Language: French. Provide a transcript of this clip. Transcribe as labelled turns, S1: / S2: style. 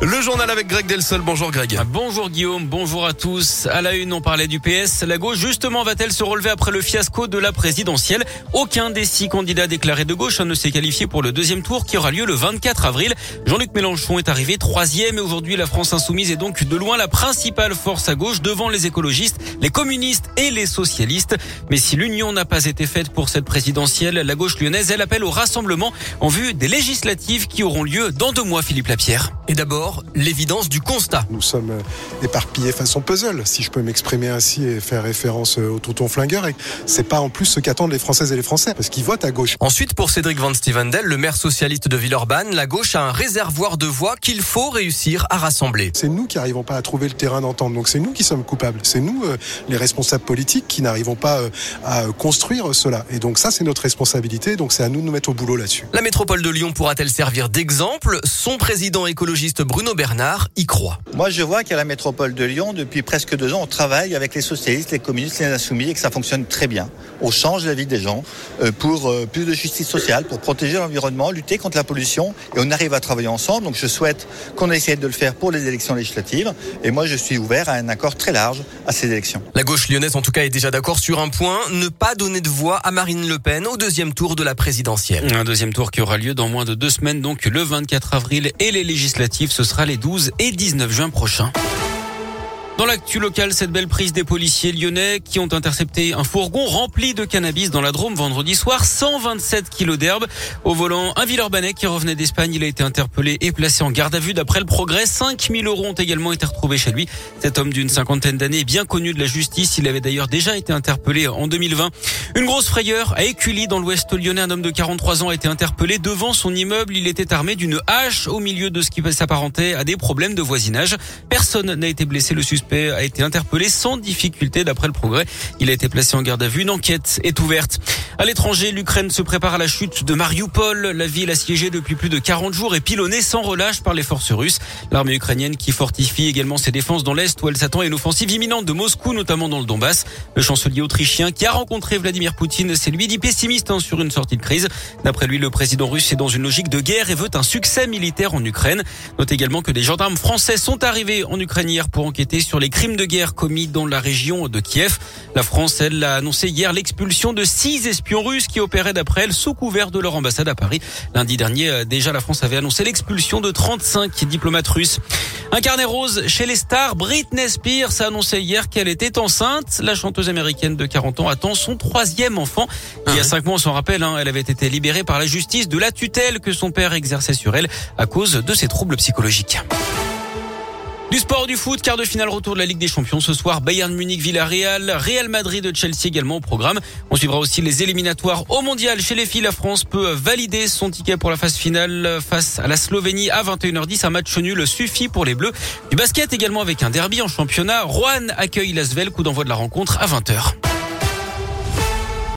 S1: Le journal avec Greg Delsol. Bonjour Greg.
S2: Ah, bonjour Guillaume, bonjour à tous. À la une, on parlait du PS. La gauche, justement, va-t-elle se relever après le fiasco de la présidentielle? Aucun des six candidats déclarés de gauche ne s'est qualifié pour le deuxième tour qui aura lieu le 24 avril. Jean-Luc Mélenchon est arrivé troisième et aujourd'hui, la France insoumise est donc de loin la principale force à gauche devant les écologistes, les communistes et les socialistes. Mais si l'union n'a pas été faite pour cette présidentielle, la gauche lyonnaise, elle appelle au rassemblement en vue des législatives qui auront lieu dans deux mois, Philippe Lapierre.
S3: Et d'abord, l'évidence du constat.
S4: Nous sommes euh, éparpillés façon puzzle, si je peux m'exprimer ainsi et faire référence euh, au tonton flingueur. Et c'est pas en plus ce qu'attendent les Françaises et les Français, parce qu'ils votent à gauche.
S3: Ensuite, pour Cédric Van Stevendel, le maire socialiste de Villeurbanne, la gauche a un réservoir de voix qu'il faut réussir à rassembler.
S4: C'est nous qui n'arrivons pas à trouver le terrain d'entente. Donc c'est nous qui sommes coupables. C'est nous, euh, les responsables politiques, qui n'arrivons pas à construire cela. Et donc ça, c'est notre responsabilité. Donc c'est à nous de nous mettre au boulot là-dessus.
S3: La métropole de Lyon pourra-t-elle servir d'exemple? Son président écologiste Bruno Bernard y croit.
S5: Moi, je vois qu'à la métropole de Lyon, depuis presque deux ans, on travaille avec les socialistes, les communistes, les insoumis et que ça fonctionne très bien. On change la vie des gens euh, pour euh, plus de justice sociale, pour protéger l'environnement, lutter contre la pollution et on arrive à travailler ensemble. Donc je souhaite qu'on essaie de le faire pour les élections législatives et moi je suis ouvert à un accord très large à ces élections.
S3: La gauche lyonnaise en tout cas est déjà d'accord sur un point, ne pas donner de voix à Marine Le Pen au deuxième tour de la présidentielle.
S2: Un deuxième tour qui aura lieu dans moins de deux semaines, donc le 24 avril et les législatives, ce sera les 12 et 19 juin prochains. Dans l'actu local, cette belle prise des policiers lyonnais qui ont intercepté un fourgon rempli de cannabis dans la Drôme vendredi soir, 127 kilos d'herbe. Au volant, un Villeurbanais qui revenait d'Espagne, il a été interpellé et placé en garde à vue. D'après le progrès, 5000 euros ont également été retrouvés chez lui. Cet homme d'une cinquantaine d'années est bien connu de la justice. Il avait d'ailleurs déjà été interpellé en 2020. Une grosse frayeur à Écully dans l'ouest lyonnais. Un homme de 43 ans a été interpellé devant son immeuble. Il était armé d'une hache au milieu de ce qui s'apparentait à des problèmes de voisinage. Personne n'a été blessé. Le suspect a été interpellé sans difficulté d'après le progrès. Il a été placé en garde à vue. Une enquête est ouverte. À l'étranger, l'Ukraine se prépare à la chute de Mariupol. La ville assiégée depuis plus de 40 jours est pilonnée sans relâche par les forces russes. L'armée ukrainienne qui fortifie également ses défenses dans l'Est où elle s'attend à une offensive imminente de Moscou, notamment dans le Donbass. Le chancelier autrichien qui a rencontré Vladimir Poutine c'est lui dit pessimiste hein, sur une sortie de crise. D'après lui, le président russe est dans une logique de guerre et veut un succès militaire en Ukraine. Note également que des gendarmes français sont arrivés en Ukraine hier pour enquêter sur les crimes de guerre commis dans la région de Kiev. La France, elle, a annoncé hier l'expulsion de six espions russes qui opéraient d'après elle sous couvert de leur ambassade à Paris. Lundi dernier, euh, déjà la France avait annoncé l'expulsion de 35 diplomates russes. Un carnet rose chez les stars. Britney Spears a annoncé hier qu'elle était enceinte. La chanteuse américaine de 40 ans attend son troisième enfant. Il y a ah cinq mois, on s'en rappelle, hein, elle avait été libérée par la justice de la tutelle que son père exerçait sur elle à cause de ses troubles psychologiques. Du sport, du foot, quart de finale retour de la Ligue des Champions ce soir. Bayern Munich, Villarreal, Real Madrid de Chelsea également au programme. On suivra aussi les éliminatoires au mondial. Chez les filles, la France peut valider son ticket pour la phase finale face à la Slovénie à 21h10. Un match nul suffit pour les Bleus. Du basket également avec un derby en championnat. Rouen accueille Lasvel, coup d'envoi de la rencontre à 20h.